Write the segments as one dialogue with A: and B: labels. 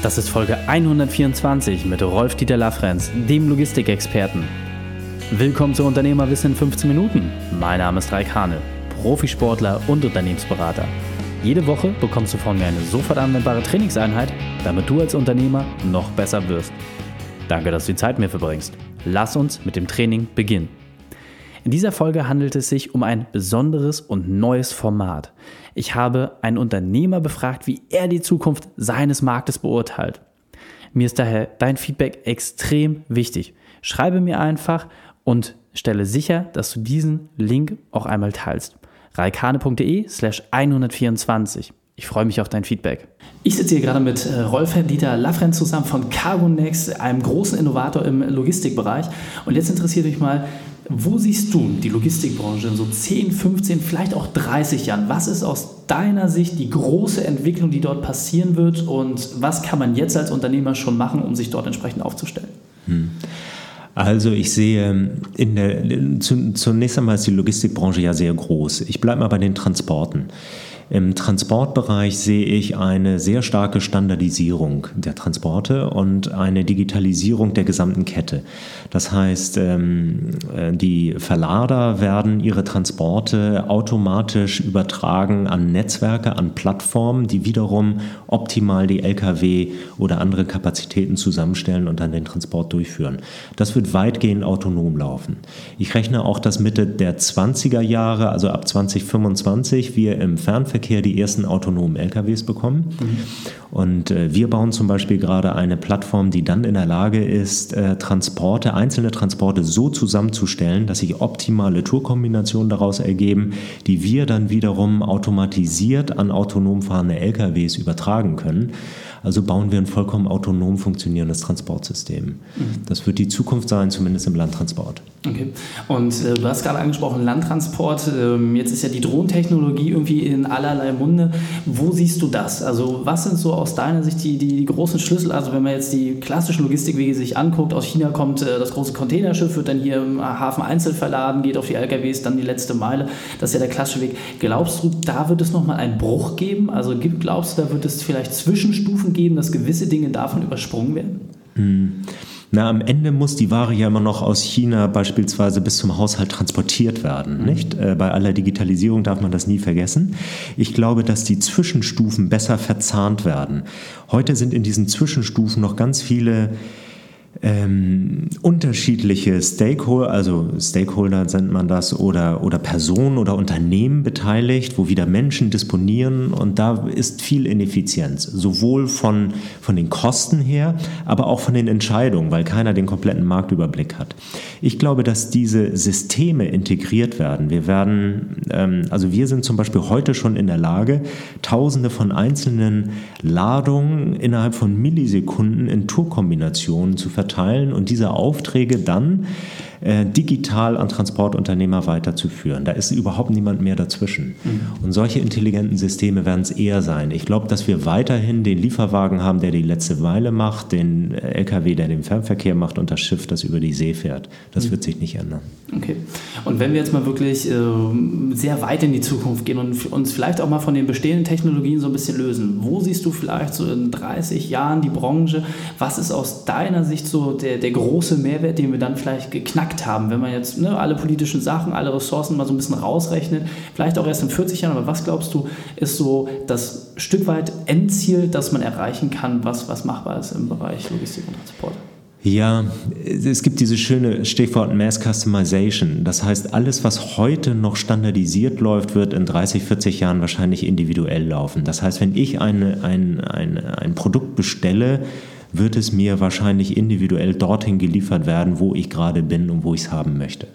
A: Das ist Folge 124 mit Rolf-Dieter Lafrenz, dem Logistikexperten. Willkommen zu Unternehmerwissen in 15 Minuten. Mein Name ist Raik Hane, Profisportler und Unternehmensberater. Jede Woche bekommst du von mir eine sofort anwendbare Trainingseinheit, damit du als Unternehmer noch besser wirst. Danke, dass du die Zeit mir verbringst. Lass uns mit dem Training beginnen. In dieser Folge handelt es sich um ein besonderes und neues Format. Ich habe einen Unternehmer befragt, wie er die Zukunft seines Marktes beurteilt. Mir ist daher dein Feedback extrem wichtig. Schreibe mir einfach und stelle sicher, dass du diesen Link auch einmal teilst. reikane.de slash 124. Ich freue mich auf dein Feedback. Ich sitze hier gerade mit äh, Rolf-Dieter Lafrenz zusammen von Cargonex, einem großen Innovator im Logistikbereich. Und jetzt interessiert mich mal, wo siehst du die Logistikbranche in so 10, 15, vielleicht auch 30 Jahren? Was ist aus deiner Sicht die große Entwicklung, die dort passieren wird? Und was kann man jetzt als Unternehmer schon machen, um sich dort entsprechend aufzustellen? Hm.
B: Also ich sehe, in der, zunächst einmal ist die Logistikbranche ja sehr groß. Ich bleibe mal bei den Transporten. Im Transportbereich sehe ich eine sehr starke Standardisierung der Transporte und eine Digitalisierung der gesamten Kette. Das heißt, ähm, äh, die Verlader werden ihre Transporte automatisch übertragen an Netzwerke, an Plattformen, die wiederum optimal die Lkw oder andere Kapazitäten zusammenstellen und dann den Transport durchführen. Das wird weitgehend autonom laufen. Ich rechne auch, dass Mitte der 20er Jahre, also ab 2025, wir im Fernverkehr Nahverkehr die ersten autonomen LKWs bekommen. Mhm. Und äh, wir bauen zum Beispiel gerade eine Plattform, die dann in der Lage ist, äh, Transporte, einzelne Transporte so zusammenzustellen, dass sich optimale Tourkombinationen daraus ergeben, die wir dann wiederum automatisiert an autonom fahrende LKWs übertragen können. Also bauen wir ein vollkommen autonom funktionierendes Transportsystem. Mhm. Das wird die Zukunft sein, zumindest im Landtransport.
A: Okay. Und äh, du hast gerade angesprochen, Landtransport. Ähm, jetzt ist ja die Drohntechnologie irgendwie in allerlei Munde. Wo siehst du das? Also was sind so aus deiner Sicht die, die, die großen Schlüssel? Also wenn man jetzt die klassischen Logistikwege sich anguckt, aus China kommt äh, das große Containerschiff, wird dann hier im Hafen einzeln verladen, geht auf die LKWs, dann die letzte Meile. Das ist ja der klassische Weg. Glaubst du, da wird es nochmal einen Bruch geben? Also glaubst du, da wird es vielleicht Zwischenstufen geben, dass gewisse Dinge davon übersprungen werden?
B: Hm. Na, am Ende muss die Ware ja immer noch aus China beispielsweise bis zum Haushalt transportiert werden. Mhm. Nicht? Äh, bei aller Digitalisierung darf man das nie vergessen. Ich glaube, dass die Zwischenstufen besser verzahnt werden. Heute sind in diesen Zwischenstufen noch ganz viele ähm, unterschiedliche Stakeholder, also Stakeholder nennt man das, oder, oder Personen oder Unternehmen beteiligt, wo wieder Menschen disponieren und da ist viel Ineffizienz, sowohl von, von den Kosten her, aber auch von den Entscheidungen, weil keiner den kompletten Marktüberblick hat. Ich glaube, dass diese Systeme integriert werden. Wir werden, ähm, also wir sind zum Beispiel heute schon in der Lage, Tausende von einzelnen Ladungen innerhalb von Millisekunden in Tourkombinationen zu verteilen verteilen und diese Aufträge dann äh, digital an Transportunternehmer weiterzuführen. Da ist überhaupt niemand mehr dazwischen. Mhm. Und solche intelligenten Systeme werden es eher sein. Ich glaube, dass wir weiterhin den Lieferwagen haben, der die letzte Weile macht, den LKW, der den Fernverkehr macht und das Schiff, das über die See fährt. Das mhm. wird sich nicht ändern.
A: Okay. Und wenn wir jetzt mal wirklich äh, sehr weit in die Zukunft gehen und uns vielleicht auch mal von den bestehenden Technologien so ein bisschen lösen, wo siehst du vielleicht so in 30 Jahren die Branche? Was ist aus deiner Sicht so der, der große Mehrwert, den wir dann vielleicht geknackt haben, wenn man jetzt ne, alle politischen Sachen, alle Ressourcen mal so ein bisschen rausrechnet, vielleicht auch erst in 40 Jahren, aber was glaubst du, ist so das Stück weit Endziel, das man erreichen kann, was, was machbar ist im Bereich Logistik und Transport?
B: Ja, es gibt dieses schöne Stichwort Mass Customization. Das heißt, alles, was heute noch standardisiert läuft, wird in 30, 40 Jahren wahrscheinlich individuell laufen. Das heißt, wenn ich eine, ein, ein, ein Produkt bestelle, wird es mir wahrscheinlich individuell dorthin geliefert werden, wo ich gerade bin und wo ich es haben möchte.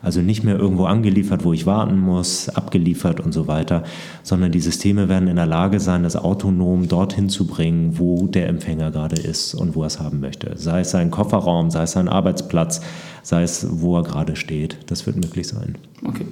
B: Also nicht mehr irgendwo angeliefert, wo ich warten muss, abgeliefert und so weiter, sondern die Systeme werden in der Lage sein, das autonom dorthin zu bringen, wo der Empfänger gerade ist und wo er es haben möchte. Sei es sein Kofferraum, sei es sein Arbeitsplatz, sei es, wo er gerade steht. Das wird möglich sein.
A: Okay.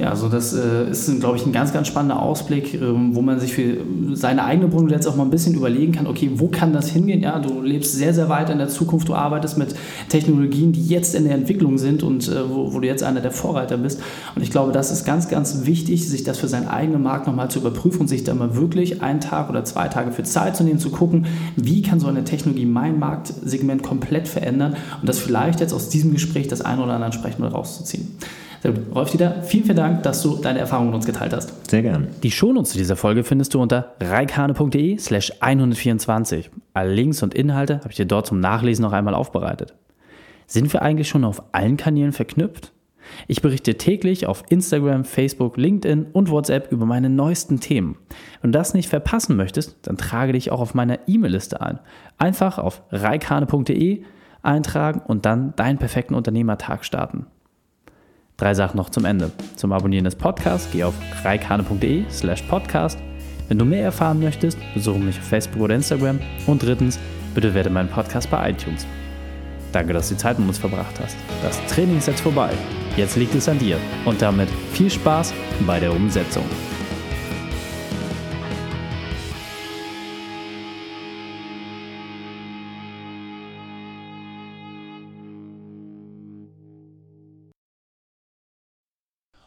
A: Ja, also das äh, ist, glaube ich, ein ganz, ganz spannender Ausblick, äh, wo man sich für seine eigene Branche jetzt auch mal ein bisschen überlegen kann, okay, wo kann das hingehen? Ja, du lebst sehr, sehr weit in der Zukunft, du arbeitest mit Technologien, die jetzt in der Entwicklung sind und äh, wo, wo, du jetzt einer der Vorreiter bist. Und ich glaube, das ist ganz, ganz wichtig, sich das für seinen eigenen Markt nochmal zu überprüfen und sich da mal wirklich einen Tag oder zwei Tage für Zeit zu nehmen, zu gucken, wie kann so eine Technologie mein Marktsegment komplett verändern und das vielleicht jetzt aus diesem Gespräch das eine oder andere entsprechend rauszuziehen. Sehr gut. Rolf Dieter, vielen, vielen Dank, dass du deine Erfahrungen mit uns geteilt hast.
B: Sehr gern.
A: Die Shownotes zu dieser Folge findest du unter reikane.de slash 124. Alle Links und Inhalte habe ich dir dort zum Nachlesen noch einmal aufbereitet. Sind wir eigentlich schon auf allen Kanälen verknüpft? Ich berichte täglich auf Instagram, Facebook, LinkedIn und WhatsApp über meine neuesten Themen. Wenn du das nicht verpassen möchtest, dann trage dich auch auf meiner E-Mail-Liste ein. Einfach auf reikane.de eintragen und dann deinen perfekten Unternehmertag starten. Drei Sachen noch zum Ende. Zum Abonnieren des Podcasts geh auf reikane.de slash podcast. Wenn du mehr erfahren möchtest, besuche mich auf Facebook oder Instagram. Und drittens, bitte werde meinen Podcast bei iTunes. Danke, dass du die Zeit mit uns verbracht hast. Das Training ist jetzt vorbei. Jetzt liegt es an dir. Und damit viel Spaß bei der Umsetzung.